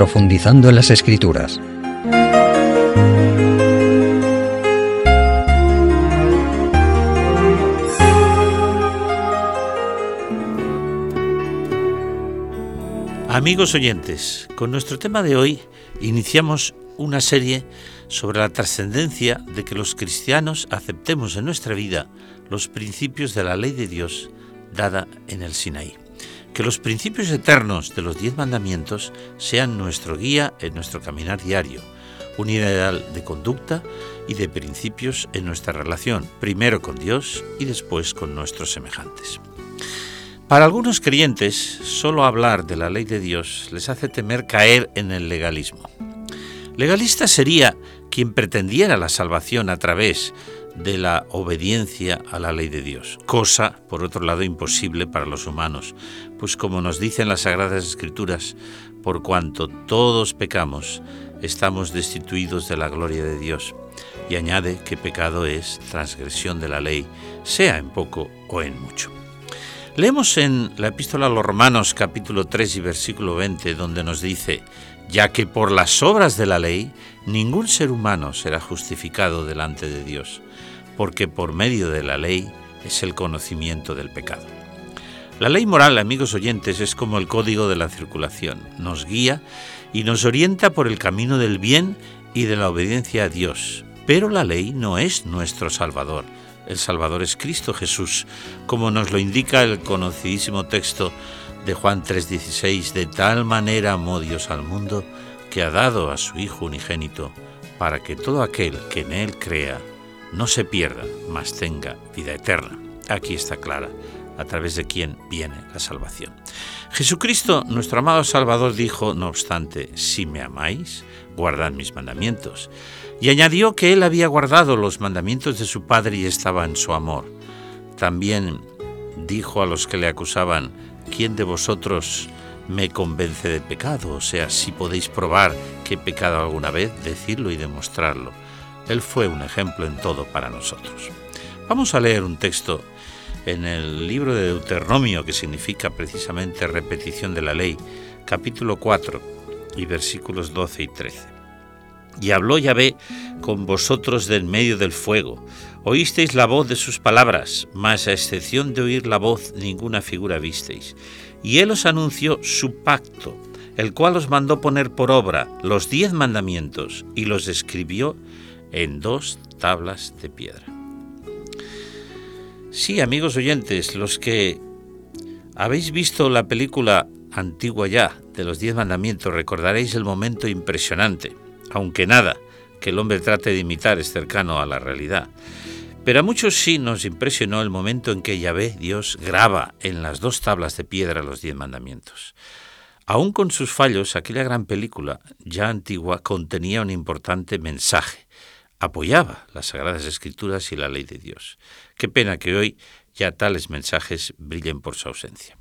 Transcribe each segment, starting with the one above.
profundizando en las escrituras. Amigos oyentes, con nuestro tema de hoy iniciamos una serie sobre la trascendencia de que los cristianos aceptemos en nuestra vida los principios de la ley de Dios dada en el Sinaí. Que los principios eternos de los diez mandamientos sean nuestro guía en nuestro caminar diario, un ideal de conducta y de principios en nuestra relación, primero con Dios y después con nuestros semejantes. Para algunos creyentes, solo hablar de la ley de Dios les hace temer caer en el legalismo. Legalista sería quien pretendiera la salvación a través de la obediencia a la ley de Dios, cosa, por otro lado, imposible para los humanos, pues como nos dicen las Sagradas Escrituras, por cuanto todos pecamos, estamos destituidos de la gloria de Dios. Y añade que pecado es transgresión de la ley, sea en poco o en mucho. Leemos en la epístola a los Romanos capítulo 3 y versículo 20 donde nos dice, ya que por las obras de la ley ningún ser humano será justificado delante de Dios, porque por medio de la ley es el conocimiento del pecado. La ley moral, amigos oyentes, es como el código de la circulación, nos guía y nos orienta por el camino del bien y de la obediencia a Dios, pero la ley no es nuestro Salvador, el Salvador es Cristo Jesús, como nos lo indica el conocidísimo texto de Juan 3:16, de tal manera amó Dios al mundo que ha dado a su Hijo unigénito, para que todo aquel que en Él crea no se pierda, mas tenga vida eterna. Aquí está clara, a través de quien viene la salvación. Jesucristo, nuestro amado Salvador, dijo, no obstante, si me amáis, guardad mis mandamientos. Y añadió que él había guardado los mandamientos de su Padre y estaba en su amor. También dijo a los que le acusaban, ¿quién de vosotros me convence de pecado? O sea, si podéis probar que he pecado alguna vez, decirlo y demostrarlo. Él fue un ejemplo en todo para nosotros. Vamos a leer un texto en el libro de Deuteronomio, que significa precisamente repetición de la ley, capítulo 4 y versículos 12 y 13. Y habló Yahvé con vosotros del medio del fuego. Oísteis la voz de sus palabras, mas a excepción de oír la voz ninguna figura visteis. Y él os anunció su pacto, el cual os mandó poner por obra los diez mandamientos y los escribió en dos tablas de piedra. Sí, amigos oyentes, los que habéis visto la película antigua ya de los diez mandamientos, recordaréis el momento impresionante aunque nada que el hombre trate de imitar es cercano a la realidad. Pero a muchos sí nos impresionó el momento en que Yahvé, Dios, graba en las dos tablas de piedra los diez mandamientos. Aún con sus fallos, aquella gran película, ya antigua, contenía un importante mensaje. Apoyaba las Sagradas Escrituras y la ley de Dios. Qué pena que hoy ya tales mensajes brillen por su ausencia.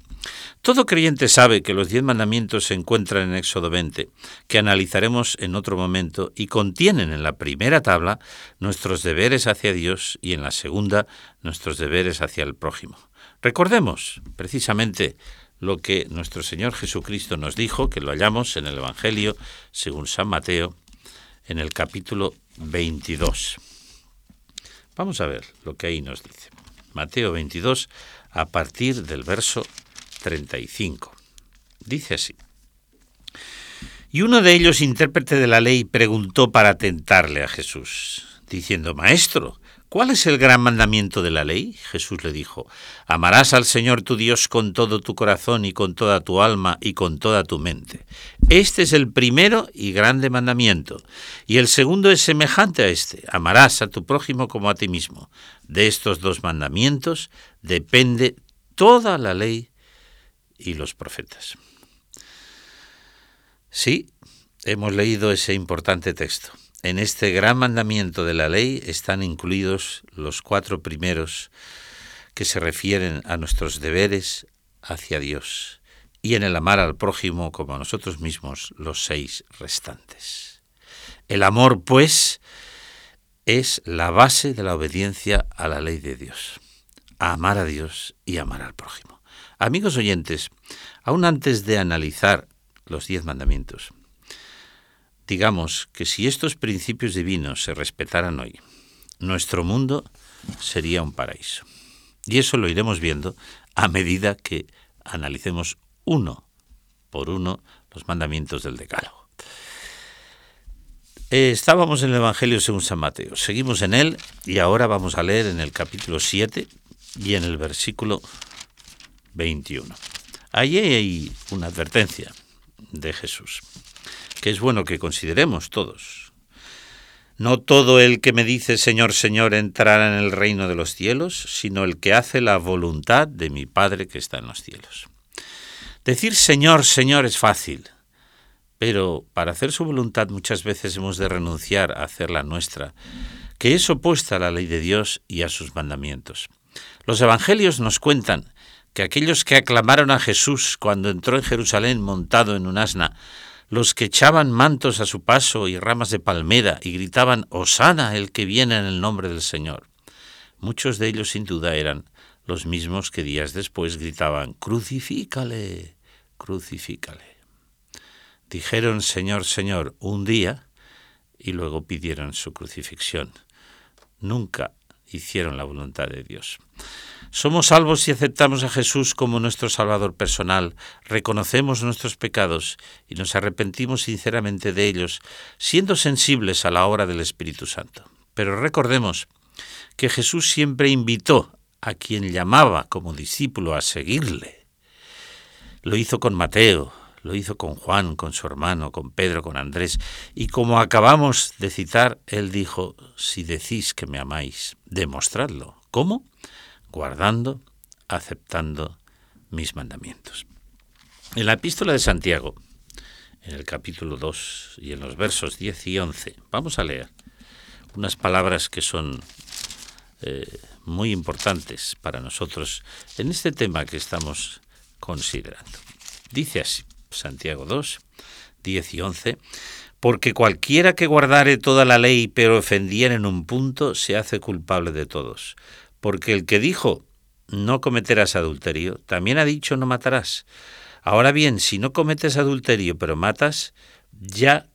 Todo creyente sabe que los diez mandamientos se encuentran en Éxodo 20, que analizaremos en otro momento, y contienen en la primera tabla nuestros deberes hacia Dios y en la segunda nuestros deberes hacia el prójimo. Recordemos precisamente lo que nuestro Señor Jesucristo nos dijo, que lo hallamos en el Evangelio según San Mateo, en el capítulo 22. Vamos a ver lo que ahí nos dice. Mateo 22, a partir del verso 35. Dice así. Y uno de ellos, intérprete de la ley, preguntó para tentarle a Jesús, diciendo, Maestro, ¿cuál es el gran mandamiento de la ley? Jesús le dijo, Amarás al Señor tu Dios con todo tu corazón y con toda tu alma y con toda tu mente. Este es el primero y grande mandamiento. Y el segundo es semejante a este, amarás a tu prójimo como a ti mismo. De estos dos mandamientos depende toda la ley y los profetas. Sí, hemos leído ese importante texto. En este gran mandamiento de la ley están incluidos los cuatro primeros que se refieren a nuestros deberes hacia Dios y en el amar al prójimo como a nosotros mismos los seis restantes. El amor, pues, es la base de la obediencia a la ley de Dios. amar a Dios y amar al prójimo. Amigos oyentes, aún antes de analizar los diez mandamientos, digamos que si estos principios divinos se respetaran hoy, nuestro mundo sería un paraíso. Y eso lo iremos viendo a medida que analicemos uno por uno los mandamientos del Decálogo. Eh, estábamos en el Evangelio según San Mateo, seguimos en él y ahora vamos a leer en el capítulo 7 y en el versículo 21. Allí hay una advertencia de Jesús, que es bueno que consideremos todos. No todo el que me dice Señor, Señor entrará en el reino de los cielos, sino el que hace la voluntad de mi Padre que está en los cielos. Decir Señor, Señor es fácil, pero para hacer su voluntad muchas veces hemos de renunciar a hacer la nuestra, que es opuesta a la ley de Dios y a sus mandamientos. Los evangelios nos cuentan que aquellos que aclamaron a Jesús cuando entró en Jerusalén montado en un asna, los que echaban mantos a su paso y ramas de palmera y gritaban Osana el que viene en el nombre del Señor. Muchos de ellos sin duda eran los mismos que días después gritaban Crucifícale, crucifícale. Dijeron Señor, Señor un día y luego pidieron su crucifixión. Nunca hicieron la voluntad de Dios. Somos salvos si aceptamos a Jesús como nuestro Salvador personal, reconocemos nuestros pecados y nos arrepentimos sinceramente de ellos, siendo sensibles a la obra del Espíritu Santo. Pero recordemos que Jesús siempre invitó a quien llamaba como discípulo a seguirle. Lo hizo con Mateo, lo hizo con Juan, con su hermano, con Pedro, con Andrés, y como acabamos de citar, él dijo, si decís que me amáis, demostradlo. ¿Cómo? Guardando, aceptando mis mandamientos. En la epístola de Santiago, en el capítulo 2 y en los versos 10 y 11, vamos a leer unas palabras que son eh, muy importantes para nosotros en este tema que estamos considerando. Dice así, Santiago 2, 10 y 11, porque cualquiera que guardare toda la ley pero ofendiera en un punto, se hace culpable de todos porque el que dijo no cometerás adulterio, también ha dicho no matarás. Ahora bien, si no cometes adulterio pero matas, ya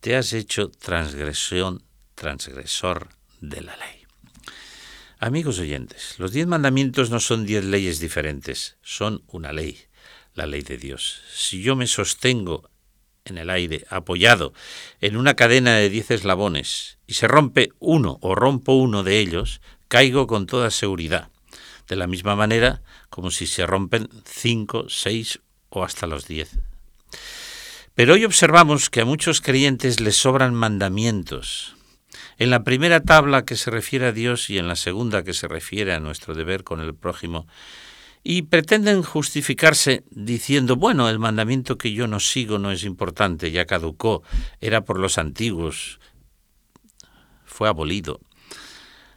te has hecho transgresión, transgresor de la ley. Amigos oyentes, los diez mandamientos no son diez leyes diferentes, son una ley, la ley de Dios. Si yo me sostengo en el aire, apoyado en una cadena de diez eslabones, y se rompe uno o rompo uno de ellos, caigo con toda seguridad, de la misma manera como si se rompen cinco, seis o hasta los diez. Pero hoy observamos que a muchos creyentes les sobran mandamientos. En la primera tabla que se refiere a Dios y en la segunda que se refiere a nuestro deber con el prójimo, y pretenden justificarse diciendo, bueno, el mandamiento que yo no sigo no es importante, ya caducó, era por los antiguos, fue abolido.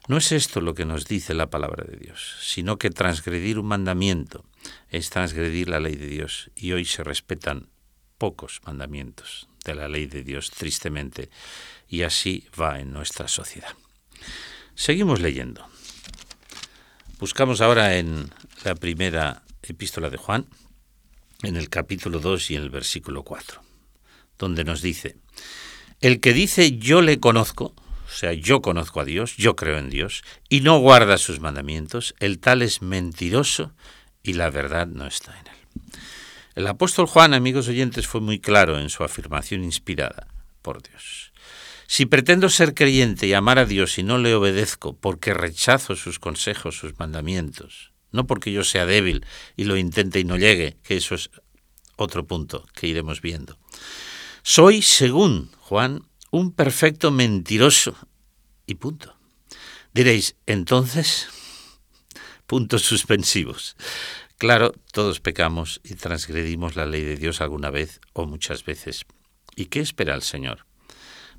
No es esto lo que nos dice la palabra de Dios, sino que transgredir un mandamiento es transgredir la ley de Dios y hoy se respetan pocos mandamientos de la ley de Dios, tristemente, y así va en nuestra sociedad. Seguimos leyendo. Buscamos ahora en la primera epístola de Juan, en el capítulo 2 y en el versículo 4, donde nos dice, el que dice yo le conozco, o sea, yo conozco a Dios, yo creo en Dios, y no guarda sus mandamientos, el tal es mentiroso y la verdad no está en él. El apóstol Juan, amigos oyentes, fue muy claro en su afirmación inspirada por Dios. Si pretendo ser creyente y amar a Dios y no le obedezco porque rechazo sus consejos, sus mandamientos, no porque yo sea débil y lo intente y no llegue, que eso es otro punto que iremos viendo. Soy, según Juan, un perfecto mentiroso. Y punto. Diréis, entonces, puntos suspensivos. Claro, todos pecamos y transgredimos la ley de Dios alguna vez o muchas veces. ¿Y qué espera el Señor?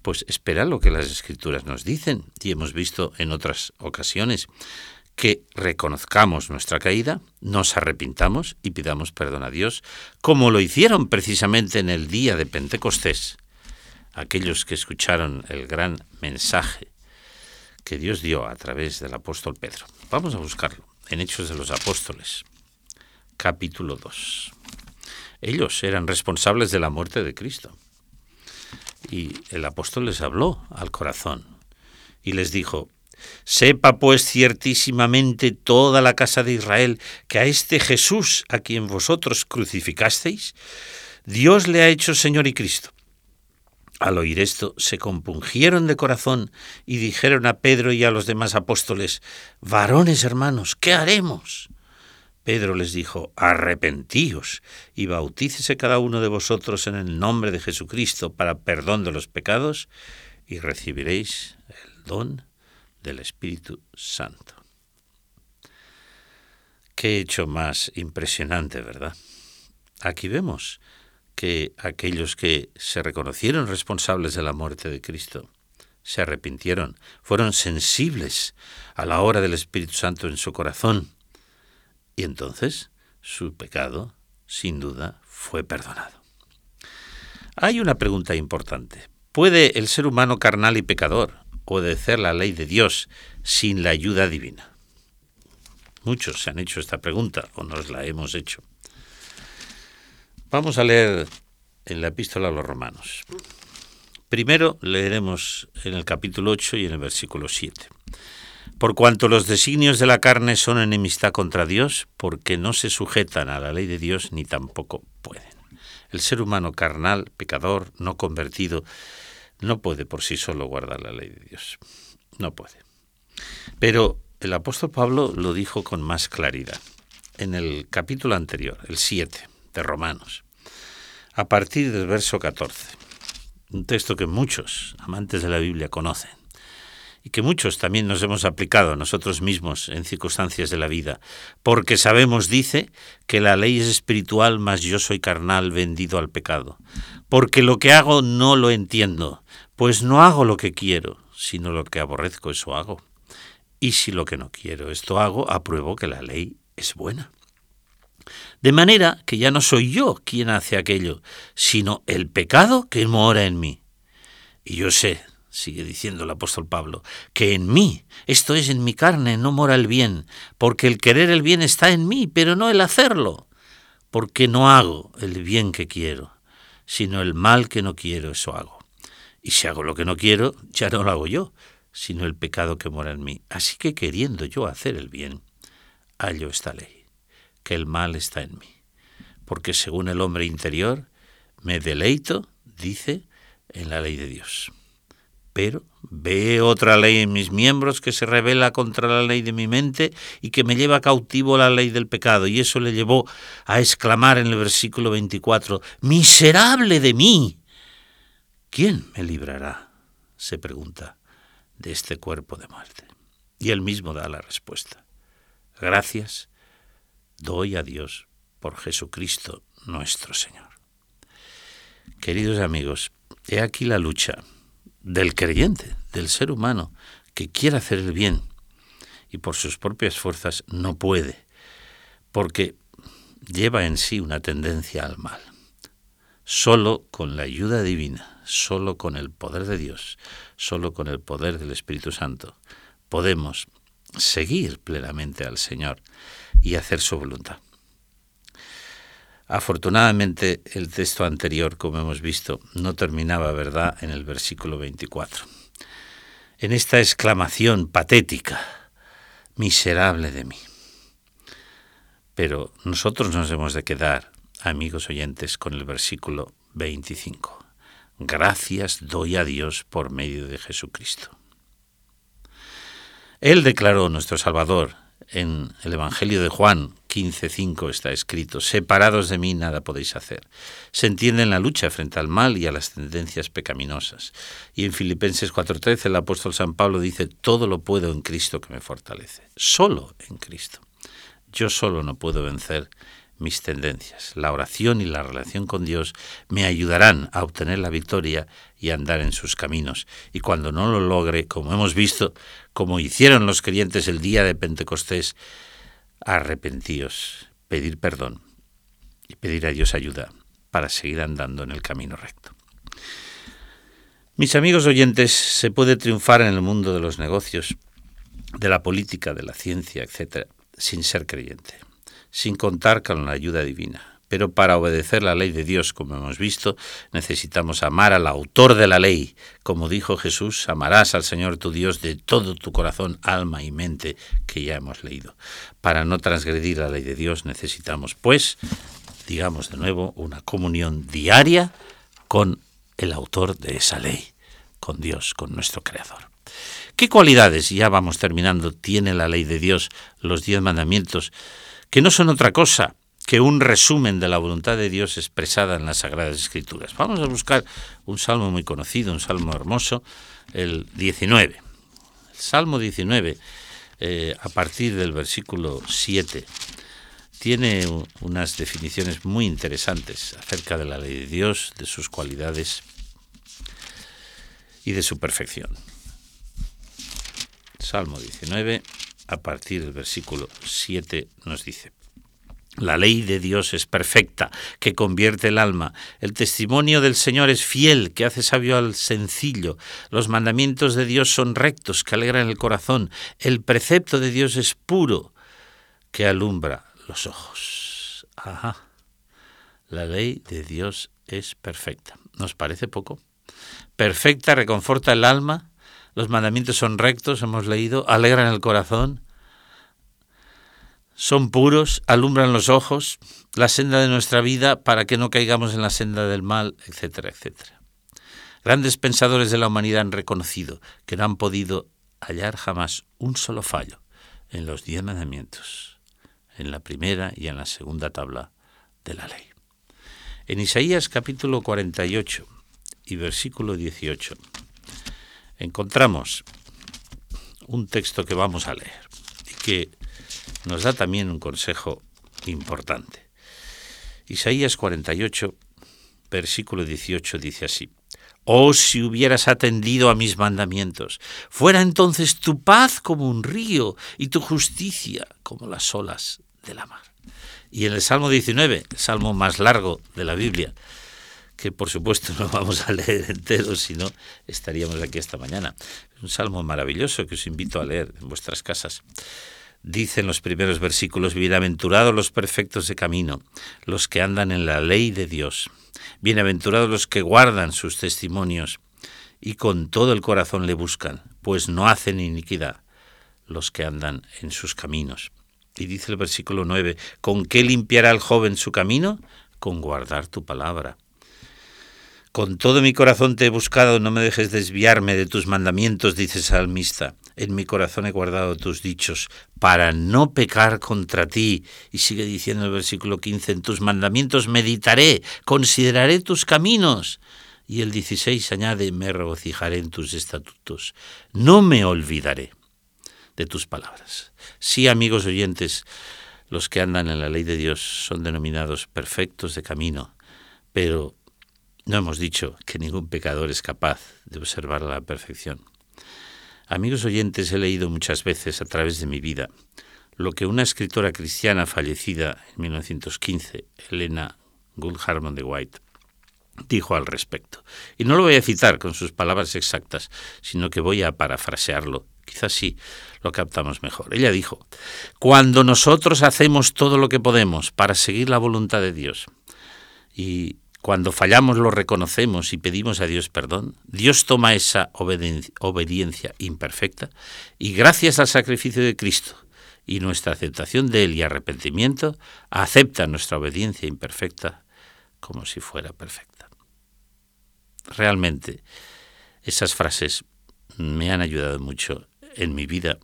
Pues espera lo que las escrituras nos dicen y hemos visto en otras ocasiones que reconozcamos nuestra caída, nos arrepintamos y pidamos perdón a Dios, como lo hicieron precisamente en el día de Pentecostés, aquellos que escucharon el gran mensaje que Dios dio a través del apóstol Pedro. Vamos a buscarlo en Hechos de los Apóstoles, capítulo 2. Ellos eran responsables de la muerte de Cristo. Y el apóstol les habló al corazón y les dijo, Sepa pues ciertísimamente toda la casa de Israel que a este Jesús a quien vosotros crucificasteis, Dios le ha hecho Señor y Cristo. Al oír esto, se compungieron de corazón y dijeron a Pedro y a los demás apóstoles, Varones hermanos, ¿qué haremos? Pedro les dijo, arrepentíos y bautícese cada uno de vosotros en el nombre de Jesucristo para perdón de los pecados y recibiréis el don del Espíritu Santo. Qué hecho más impresionante, ¿verdad? Aquí vemos que aquellos que se reconocieron responsables de la muerte de Cristo se arrepintieron, fueron sensibles a la hora del Espíritu Santo en su corazón y entonces su pecado, sin duda, fue perdonado. Hay una pregunta importante. ¿Puede el ser humano carnal y pecador obedecer la ley de Dios sin la ayuda divina? Muchos se han hecho esta pregunta o nos la hemos hecho. Vamos a leer en la epístola a los romanos. Primero leeremos en el capítulo 8 y en el versículo 7 por cuanto los designios de la carne son enemistad contra Dios, porque no se sujetan a la ley de Dios ni tampoco pueden. El ser humano carnal, pecador, no convertido, no puede por sí solo guardar la ley de Dios. No puede. Pero el apóstol Pablo lo dijo con más claridad. En el capítulo anterior, el 7 de Romanos, a partir del verso 14, un texto que muchos amantes de la Biblia conocen y que muchos también nos hemos aplicado nosotros mismos en circunstancias de la vida, porque sabemos, dice, que la ley es espiritual, mas yo soy carnal, vendido al pecado, porque lo que hago no lo entiendo, pues no hago lo que quiero, sino lo que aborrezco, eso hago. Y si lo que no quiero, esto hago, apruebo que la ley es buena. De manera que ya no soy yo quien hace aquello, sino el pecado que mora en mí. Y yo sé, sigue diciendo el apóstol Pablo, que en mí, esto es en mi carne, no mora el bien, porque el querer el bien está en mí, pero no el hacerlo, porque no hago el bien que quiero, sino el mal que no quiero, eso hago. Y si hago lo que no quiero, ya no lo hago yo, sino el pecado que mora en mí. Así que queriendo yo hacer el bien, hallo esta ley, que el mal está en mí, porque según el hombre interior, me deleito, dice, en la ley de Dios pero ve otra ley en mis miembros que se revela contra la ley de mi mente y que me lleva cautivo la ley del pecado. Y eso le llevó a exclamar en el versículo 24, Miserable de mí. ¿Quién me librará? se pregunta, de este cuerpo de muerte. Y él mismo da la respuesta. Gracias doy a Dios por Jesucristo nuestro Señor. Queridos amigos, he aquí la lucha del creyente, del ser humano, que quiere hacer el bien y por sus propias fuerzas no puede, porque lleva en sí una tendencia al mal. Solo con la ayuda divina, solo con el poder de Dios, solo con el poder del Espíritu Santo, podemos seguir plenamente al Señor y hacer su voluntad. Afortunadamente el texto anterior, como hemos visto, no terminaba, ¿verdad?, en el versículo 24. En esta exclamación patética, miserable de mí. Pero nosotros nos hemos de quedar, amigos oyentes, con el versículo 25. Gracias doy a Dios por medio de Jesucristo. Él declaró, nuestro Salvador, en el Evangelio de Juan 15.5 está escrito, separados de mí nada podéis hacer. Se entiende en la lucha frente al mal y a las tendencias pecaminosas. Y en Filipenses 4.13 el apóstol San Pablo dice, todo lo puedo en Cristo que me fortalece. Solo en Cristo. Yo solo no puedo vencer mis tendencias. La oración y la relación con Dios me ayudarán a obtener la victoria y a andar en sus caminos. Y cuando no lo logre, como hemos visto, como hicieron los creyentes el día de Pentecostés, arrepentíos, pedir perdón y pedir a Dios ayuda para seguir andando en el camino recto. Mis amigos oyentes, se puede triunfar en el mundo de los negocios, de la política, de la ciencia, etc., sin ser creyente sin contar con la ayuda divina. Pero para obedecer la ley de Dios, como hemos visto, necesitamos amar al autor de la ley. Como dijo Jesús, amarás al Señor tu Dios de todo tu corazón, alma y mente, que ya hemos leído. Para no transgredir la ley de Dios necesitamos, pues, digamos de nuevo, una comunión diaria con el autor de esa ley, con Dios, con nuestro Creador. ¿Qué cualidades, ya vamos terminando, tiene la ley de Dios, los diez mandamientos, que no son otra cosa que un resumen de la voluntad de Dios expresada en las Sagradas Escrituras. Vamos a buscar un salmo muy conocido, un salmo hermoso, el 19. El salmo 19, eh, a partir del versículo 7, tiene unas definiciones muy interesantes acerca de la ley de Dios, de sus cualidades y de su perfección. Salmo 19, a partir del versículo 7, nos dice, la ley de Dios es perfecta, que convierte el alma. El testimonio del Señor es fiel, que hace sabio al sencillo. Los mandamientos de Dios son rectos, que alegran el corazón. El precepto de Dios es puro, que alumbra los ojos. Ajá. La ley de Dios es perfecta. ¿Nos parece poco? Perfecta, reconforta el alma. Los mandamientos son rectos, hemos leído, alegran el corazón son puros, alumbran los ojos, la senda de nuestra vida para que no caigamos en la senda del mal, etcétera, etcétera. Grandes pensadores de la humanidad han reconocido que no han podido hallar jamás un solo fallo en los diez mandamientos, en la primera y en la segunda tabla de la ley. En Isaías capítulo 48 y versículo 18 encontramos un texto que vamos a leer y que nos da también un consejo importante. Isaías 48, versículo 18 dice así, Oh, si hubieras atendido a mis mandamientos, fuera entonces tu paz como un río y tu justicia como las olas de la mar. Y en el Salmo 19, el salmo más largo de la Biblia, que por supuesto no vamos a leer entero, si no estaríamos aquí esta mañana. Un salmo maravilloso que os invito a leer en vuestras casas. Dicen los primeros versículos, bienaventurados los perfectos de camino, los que andan en la ley de Dios, bienaventurados los que guardan sus testimonios y con todo el corazón le buscan, pues no hacen iniquidad los que andan en sus caminos. Y dice el versículo 9, ¿con qué limpiará el joven su camino? Con guardar tu palabra. Con todo mi corazón te he buscado, no me dejes desviarme de tus mandamientos, dice salmista. En mi corazón he guardado tus dichos para no pecar contra ti. Y sigue diciendo el versículo 15, en tus mandamientos meditaré, consideraré tus caminos. Y el 16 añade, me regocijaré en tus estatutos. No me olvidaré de tus palabras. Sí, amigos oyentes, los que andan en la ley de Dios son denominados perfectos de camino, pero no hemos dicho que ningún pecador es capaz de observar la perfección. Amigos oyentes, he leído muchas veces a través de mi vida lo que una escritora cristiana fallecida en 1915, Elena Gould Harmon de White, dijo al respecto. Y no lo voy a citar con sus palabras exactas, sino que voy a parafrasearlo. Quizás sí lo captamos mejor. Ella dijo, cuando nosotros hacemos todo lo que podemos para seguir la voluntad de Dios y cuando fallamos lo reconocemos y pedimos a Dios perdón. Dios toma esa obediencia imperfecta y gracias al sacrificio de Cristo y nuestra aceptación de Él y arrepentimiento, acepta nuestra obediencia imperfecta como si fuera perfecta. Realmente, esas frases me han ayudado mucho en mi vida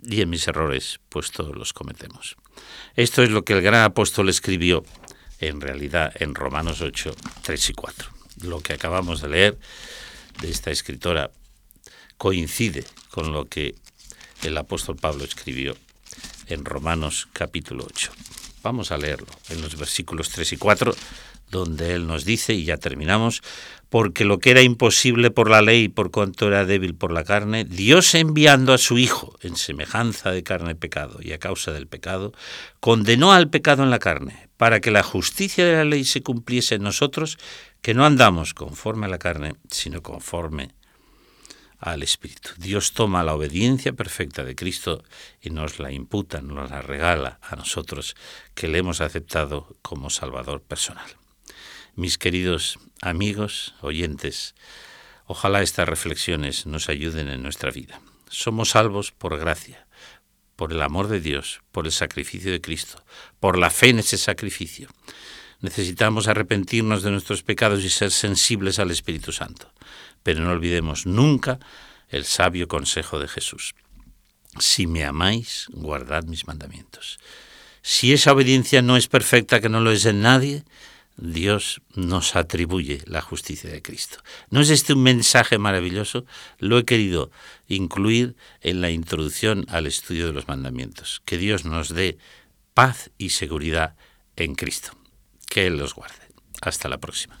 y en mis errores, pues todos los cometemos. Esto es lo que el gran apóstol escribió en realidad en Romanos 8, 3 y 4. Lo que acabamos de leer de esta escritora coincide con lo que el apóstol Pablo escribió en Romanos capítulo 8. Vamos a leerlo en los versículos 3 y 4, donde él nos dice, y ya terminamos, porque lo que era imposible por la ley, por cuanto era débil por la carne, Dios enviando a su Hijo en semejanza de carne pecado y a causa del pecado, condenó al pecado en la carne, para que la justicia de la ley se cumpliese en nosotros, que no andamos conforme a la carne, sino conforme al Espíritu. Dios toma la obediencia perfecta de Cristo y nos la imputa, nos la regala a nosotros que le hemos aceptado como Salvador personal. Mis queridos amigos, oyentes, ojalá estas reflexiones nos ayuden en nuestra vida. Somos salvos por gracia, por el amor de Dios, por el sacrificio de Cristo, por la fe en ese sacrificio. Necesitamos arrepentirnos de nuestros pecados y ser sensibles al Espíritu Santo. Pero no olvidemos nunca el sabio consejo de Jesús. Si me amáis, guardad mis mandamientos. Si esa obediencia no es perfecta, que no lo es en nadie, Dios nos atribuye la justicia de Cristo. ¿No es este un mensaje maravilloso? Lo he querido incluir en la introducción al estudio de los mandamientos. Que Dios nos dé paz y seguridad en Cristo. Que Él los guarde. Hasta la próxima.